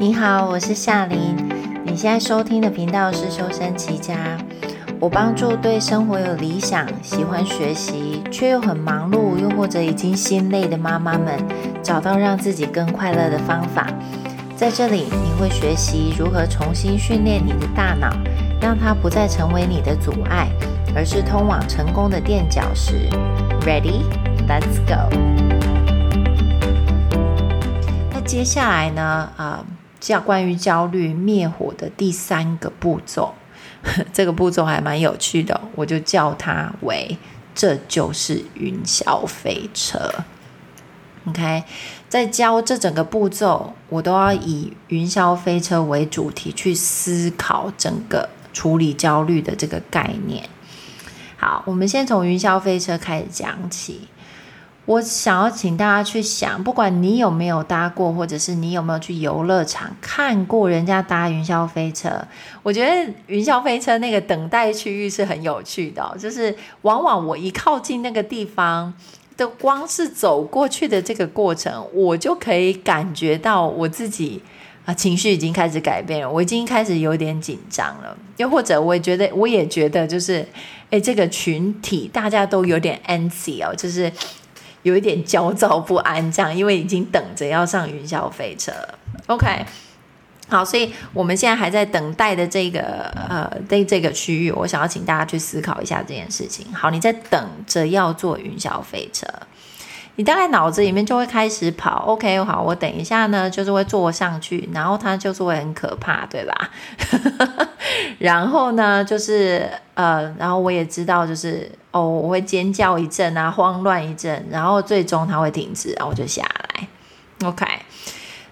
你好，我是夏琳。你现在收听的频道是修身齐家。我帮助对生活有理想、喜欢学习却又很忙碌，又或者已经心累的妈妈们，找到让自己更快乐的方法。在这里，你会学习如何重新训练你的大脑，让它不再成为你的阻碍，而是通往成功的垫脚石。Ready? Let's go. 那接下来呢？啊、叫关于焦虑灭火的第三个步骤，这个步骤还蛮有趣的，我就叫它为“这就是云霄飞车”。OK，在教这整个步骤，我都要以云霄飞车为主题去思考整个处理焦虑的这个概念。好，我们先从云霄飞车开始讲起。我想要请大家去想，不管你有没有搭过，或者是你有没有去游乐场看过人家搭云霄飞车，我觉得云霄飞车那个等待区域是很有趣的。就是往往我一靠近那个地方，的光是走过去的这个过程，我就可以感觉到我自己啊情绪已经开始改变了，我已经开始有点紧张了。又或者，我也觉得，我也觉得，就是诶，这个群体大家都有点 antsy 哦，就是。有一点焦躁不安，这样，因为已经等着要上云霄飞车。OK，好，所以我们现在还在等待的这个呃这这个区域，我想要请大家去思考一下这件事情。好，你在等着要坐云霄飞车，你大概脑子里面就会开始跑。OK，好，我等一下呢，就是会坐上去，然后它就是会很可怕，对吧？然后呢，就是呃，然后我也知道，就是哦，我会尖叫一阵啊，慌乱一阵，然后最终它会停止，然后我就下来。OK，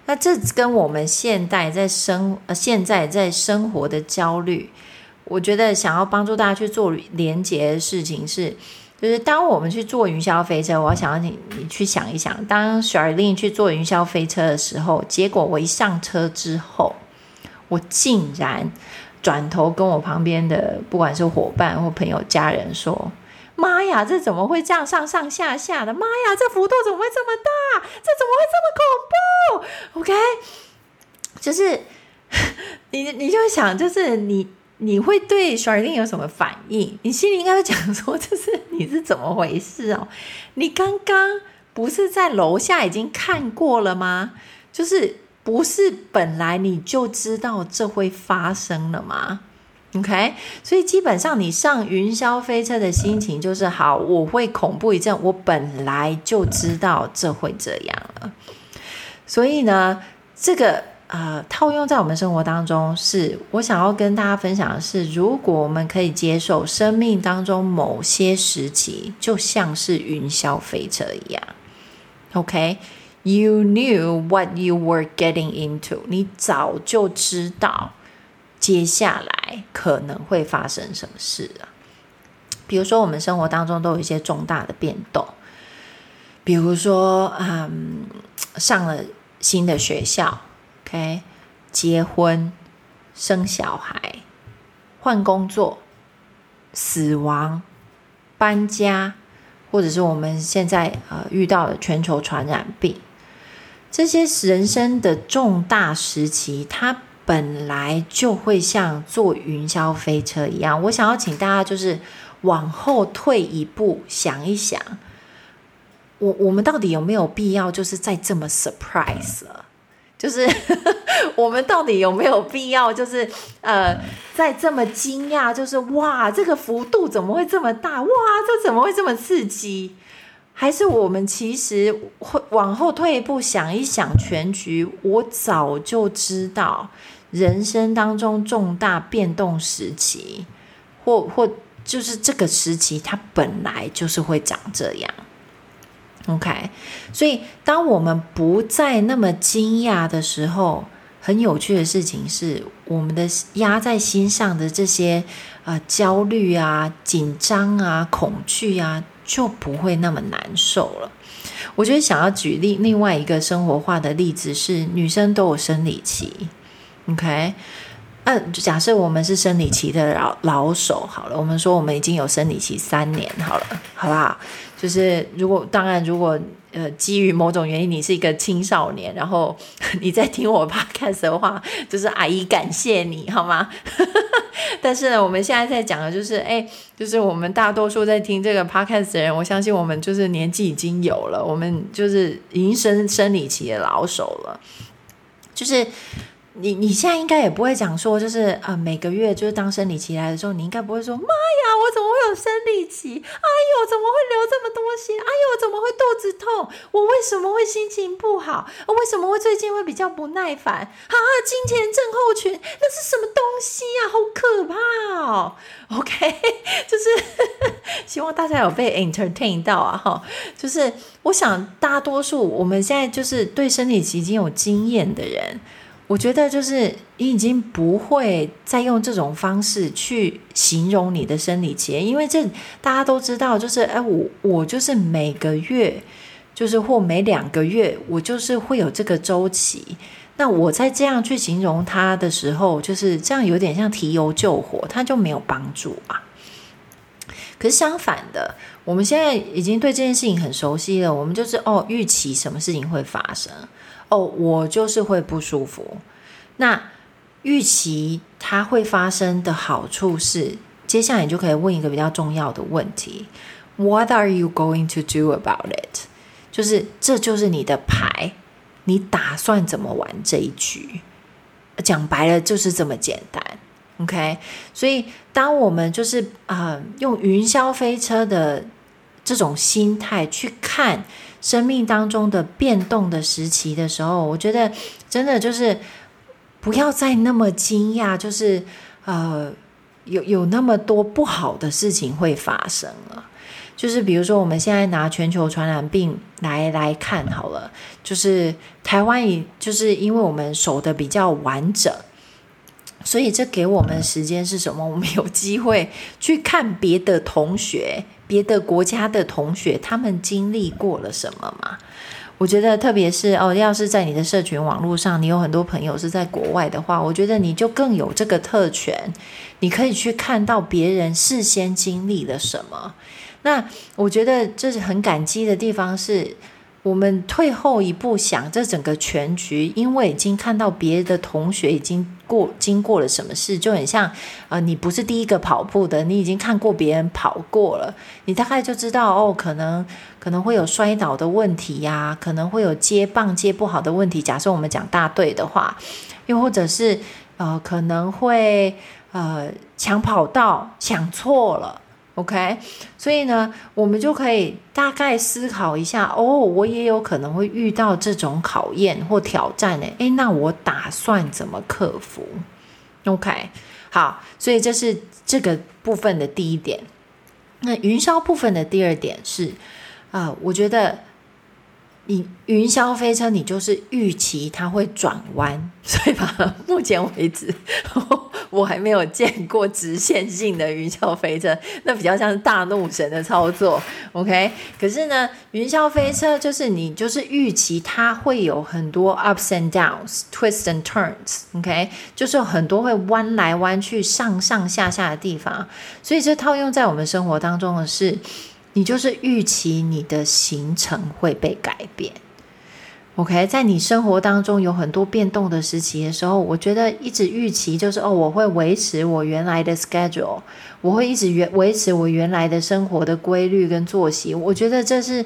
那这跟我们现代在生呃现在在生活的焦虑，我觉得想要帮助大家去做连结的事情是，就是当我们去坐云霄飞车，我想要你你去想一想，当 s h a r l e n 去坐云霄飞车的时候，结果我一上车之后，我竟然。转头跟我旁边的不管是伙伴或朋友、家人说：“妈呀，这怎么会这样上上下下的？妈呀，这幅度怎么会这么大？这怎么会这么恐怖？”OK，就是 你你就想，就是你你会对刷屏有什么反应？你心里应该会讲说：“就是你是怎么回事哦？你刚刚不是在楼下已经看过了吗？”就是。不是本来你就知道这会发生了吗？OK，所以基本上你上云霄飞车的心情就是好，我会恐怖一阵，我本来就知道这会这样了。所以呢，这个呃套用在我们生活当中是，我想要跟大家分享的是，如果我们可以接受生命当中某些时期就像是云霄飞车一样，OK。You knew what you were getting into。你早就知道接下来可能会发生什么事了。比如说，我们生活当中都有一些重大的变动，比如说，嗯，上了新的学校，OK，结婚、生小孩、换工作、死亡、搬家，或者是我们现在呃遇到的全球传染病。这些人生的重大时期，它本来就会像坐云霄飞车一样。我想要请大家就是往后退一步，想一想，我我们到底有没有必要就是再这么 surprise 了？就是 我们到底有没有必要就是呃在这么惊讶？就是哇，这个幅度怎么会这么大？哇，这怎么会这么刺激？还是我们其实会往后退一步想一想全局，我早就知道人生当中重大变动时期，或或就是这个时期，它本来就是会长这样。OK，所以当我们不再那么惊讶的时候，很有趣的事情是，我们的压在心上的这些呃焦虑啊、紧张啊、恐惧啊。就不会那么难受了。我觉得想要举例另外一个生活化的例子是，女生都有生理期，OK？嗯、啊，假设我们是生理期的老老手，好了，我们说我们已经有生理期三年，好了，好不好？就是如果当然，如果呃基于某种原因，你是一个青少年，然后 你在听我 podcast 的话，就是阿姨感谢你 好吗？但是呢，我们现在在讲的就是，哎，就是我们大多数在听这个 podcast 的人，我相信我们就是年纪已经有了，我们就是已经生生理期的老手了，就是。你你现在应该也不会讲说，就是呃每个月就是当生理期来的时候，你应该不会说妈呀，我怎么会有生理期？哎呦，怎么会流这么多血？哎呦，怎么会肚子痛？我为什么会心情不好？为什么会最近会比较不耐烦？啊，金钱症候群，那是什么东西呀？好可怕哦！OK，就是 希望大家有被 entertain 到啊哈，就是我想大多数我们现在就是对生理期已经有经验的人。我觉得就是你已经不会再用这种方式去形容你的生理期，因为这大家都知道，就是哎，我我就是每个月，就是或每两个月，我就是会有这个周期。那我在这样去形容它的时候，就是这样有点像提油救火，它就没有帮助啊。可是相反的，我们现在已经对这件事情很熟悉了，我们就是哦，预期什么事情会发生。哦，我就是会不舒服。那预期它会发生的好处是，接下来你就可以问一个比较重要的问题：What are you going to do about it？就是这就是你的牌，你打算怎么玩这一局？讲白了就是这么简单。OK，所以当我们就是啊、用云霄飞车的这种心态去看。生命当中的变动的时期的时候，我觉得真的就是不要再那么惊讶，就是呃，有有那么多不好的事情会发生了。就是比如说，我们现在拿全球传染病来来看好了，就是台湾也就是因为我们守的比较完整，所以这给我们时间是什么？我们有机会去看别的同学。别的国家的同学，他们经历过了什么吗？我觉得，特别是哦，要是在你的社群网络上，你有很多朋友是在国外的话，我觉得你就更有这个特权，你可以去看到别人事先经历了什么。那我觉得这是很感激的地方是。我们退后一步想，这整个全局，因为已经看到别的同学已经过经过了什么事，就很像、呃，你不是第一个跑步的，你已经看过别人跑过了，你大概就知道哦，可能可能会有摔倒的问题呀、可能会有接棒接不好的问题。假设我们讲大队的话，又或者是呃，可能会呃抢跑道抢错了。OK，所以呢，我们就可以大概思考一下，哦，我也有可能会遇到这种考验或挑战呢。诶，那我打算怎么克服？OK，好，所以这是这个部分的第一点。那云霄部分的第二点是，啊、我觉得。你云霄飞车，你就是预期它会转弯，所以吧，目前为止，我还没有见过直线性的云霄飞车，那比较像是大怒神的操作。OK，可是呢，云霄飞车就是你就是预期它会有很多 ups and downs, twists and turns。OK，就是很多会弯来弯去、上上下下的地方，所以这套用在我们生活当中的是。你就是预期你的行程会被改变，OK？在你生活当中有很多变动的时期的时候，我觉得一直预期就是哦，我会维持我原来的 schedule，我会一直原维持我原来的生活的规律跟作息。我觉得这是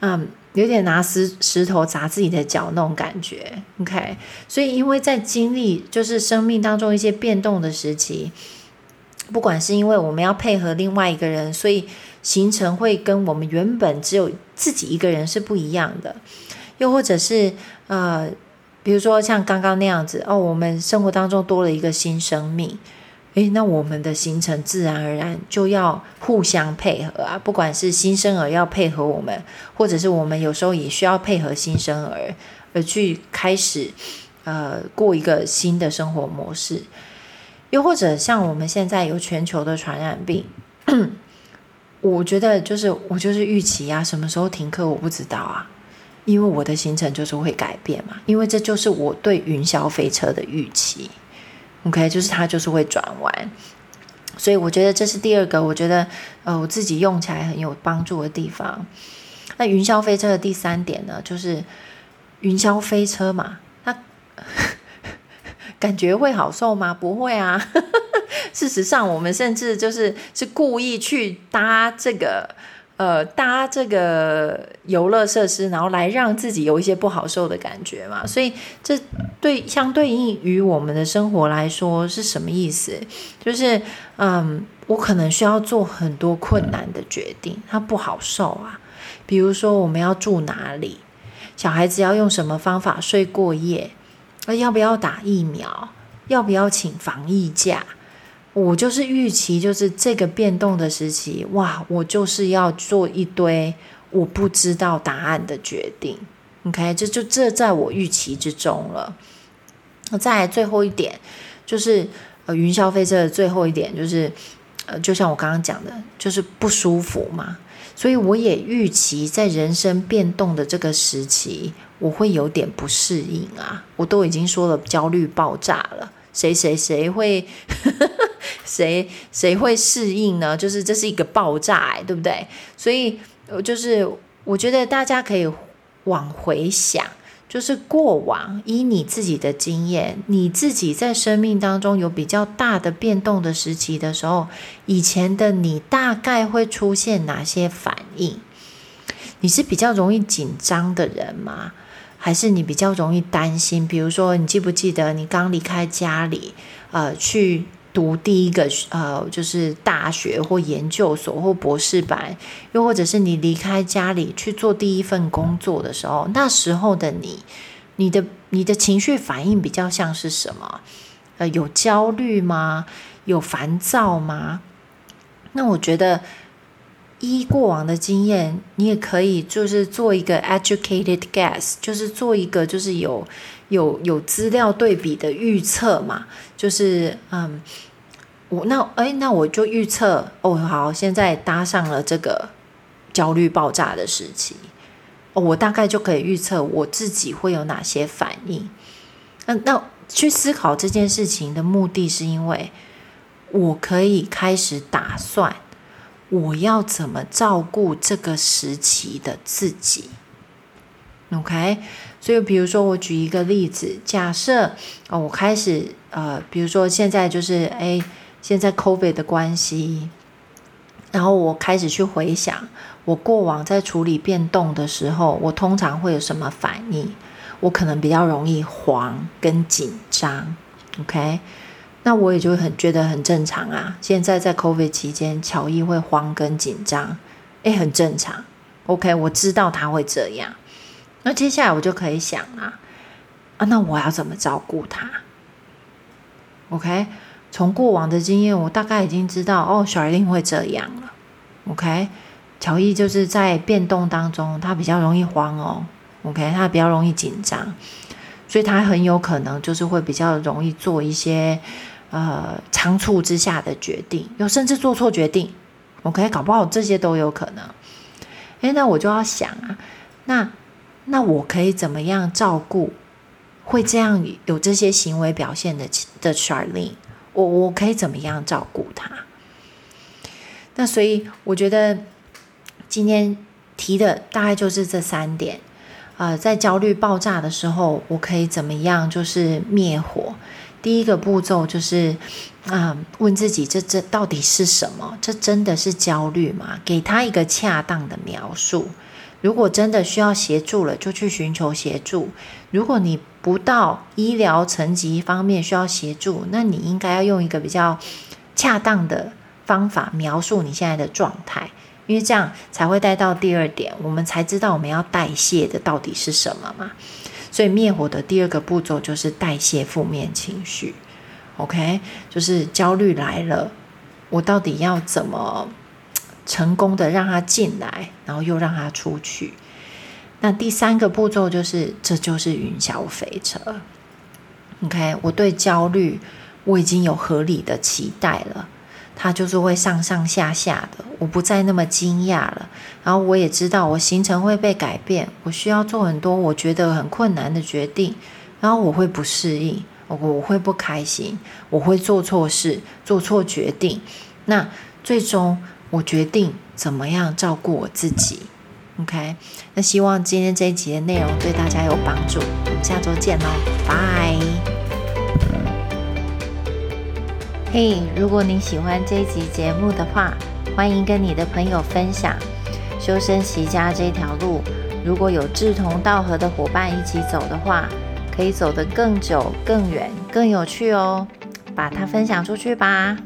嗯，有点拿石石头砸自己的脚那种感觉，OK？所以因为在经历就是生命当中一些变动的时期，不管是因为我们要配合另外一个人，所以。行程会跟我们原本只有自己一个人是不一样的，又或者是呃，比如说像刚刚那样子哦，我们生活当中多了一个新生命，诶，那我们的行程自然而然就要互相配合啊，不管是新生儿要配合我们，或者是我们有时候也需要配合新生儿而去开始呃过一个新的生活模式，又或者像我们现在有全球的传染病。我觉得就是我就是预期啊，什么时候停课我不知道啊，因为我的行程就是会改变嘛，因为这就是我对云霄飞车的预期。OK，就是它就是会转弯。所以我觉得这是第二个，我觉得呃我自己用起来很有帮助的地方。那云霄飞车的第三点呢，就是云霄飞车嘛，它 感觉会好受吗？不会啊。事实上，我们甚至就是是故意去搭这个呃搭这个游乐设施，然后来让自己有一些不好受的感觉嘛。所以这对相对应于我们的生活来说是什么意思？就是嗯，我可能需要做很多困难的决定，它不好受啊。比如说，我们要住哪里？小孩子要用什么方法睡过夜？那要不要打疫苗？要不要请防疫假？我就是预期，就是这个变动的时期，哇，我就是要做一堆我不知道答案的决定。OK，这就这在我预期之中了。那再来最后一点，就是呃，云霄飞车的最后一点，就是呃，就像我刚刚讲的，就是不舒服嘛。所以我也预期在人生变动的这个时期，我会有点不适应啊！我都已经说了，焦虑爆炸了，谁谁谁会，谁谁会适应呢？就是这是一个爆炸，欸，对不对？所以，就是我觉得大家可以往回想。就是过往，以你自己的经验，你自己在生命当中有比较大的变动的时期的时候，以前的你大概会出现哪些反应？你是比较容易紧张的人吗？还是你比较容易担心？比如说，你记不记得你刚离开家里，呃，去。读第一个呃，就是大学或研究所或博士班，又或者是你离开家里去做第一份工作的时候，那时候的你，你的你的情绪反应比较像是什么？呃，有焦虑吗？有烦躁吗？那我觉得依过往的经验，你也可以就是做一个 educated guess，就是做一个就是有有有资料对比的预测嘛，就是嗯。我那哎，那我就预测哦，好，现在搭上了这个焦虑爆炸的时期，哦，我大概就可以预测我自己会有哪些反应。那那去思考这件事情的目的是因为我可以开始打算我要怎么照顾这个时期的自己。OK，所以比如说我举一个例子，假设哦，我开始呃，比如说现在就是哎。现在 COVID 的关系，然后我开始去回想我过往在处理变动的时候，我通常会有什么反应？我可能比较容易慌跟紧张，OK？那我也就很觉得很正常啊。现在在 COVID 期间，乔伊会慌跟紧张，诶，很正常，OK？我知道他会这样，那接下来我就可以想啊，啊，那我要怎么照顾他？OK？从过往的经验，我大概已经知道哦，Charlene 会这样了。OK，乔伊就是在变动当中，他比较容易慌哦。OK，他比较容易紧张，所以他很有可能就是会比较容易做一些呃仓促之下的决定，有甚至做错决定。OK，搞不好这些都有可能。诶，那我就要想啊，那那我可以怎么样照顾会这样有这些行为表现的的 Charlene？我我可以怎么样照顾他？那所以我觉得今天提的大概就是这三点。呃，在焦虑爆炸的时候，我可以怎么样？就是灭火。第一个步骤就是啊、问自己这这到底是什么？这真的是焦虑吗？给他一个恰当的描述。如果真的需要协助了，就去寻求协助。如果你不到医疗层级方面需要协助，那你应该要用一个比较恰当的方法描述你现在的状态，因为这样才会带到第二点，我们才知道我们要代谢的到底是什么嘛。所以灭火的第二个步骤就是代谢负面情绪。OK，就是焦虑来了，我到底要怎么？成功的让他进来，然后又让他出去。那第三个步骤就是，这就是云霄飞车。OK，我对焦虑我已经有合理的期待了，它就是会上上下下的，我不再那么惊讶了。然后我也知道我行程会被改变，我需要做很多我觉得很困难的决定，然后我会不适应，我我会不开心，我会做错事，做错决定。那最终我决定怎么样照顾我自己。OK，那希望今天这一集的内容对大家有帮助。我们下周见喽，拜。嘿，hey, 如果你喜欢这一集节目的话，欢迎跟你的朋友分享。修身齐家这条路，如果有志同道合的伙伴一起走的话，可以走得更久、更远、更有趣哦。把它分享出去吧。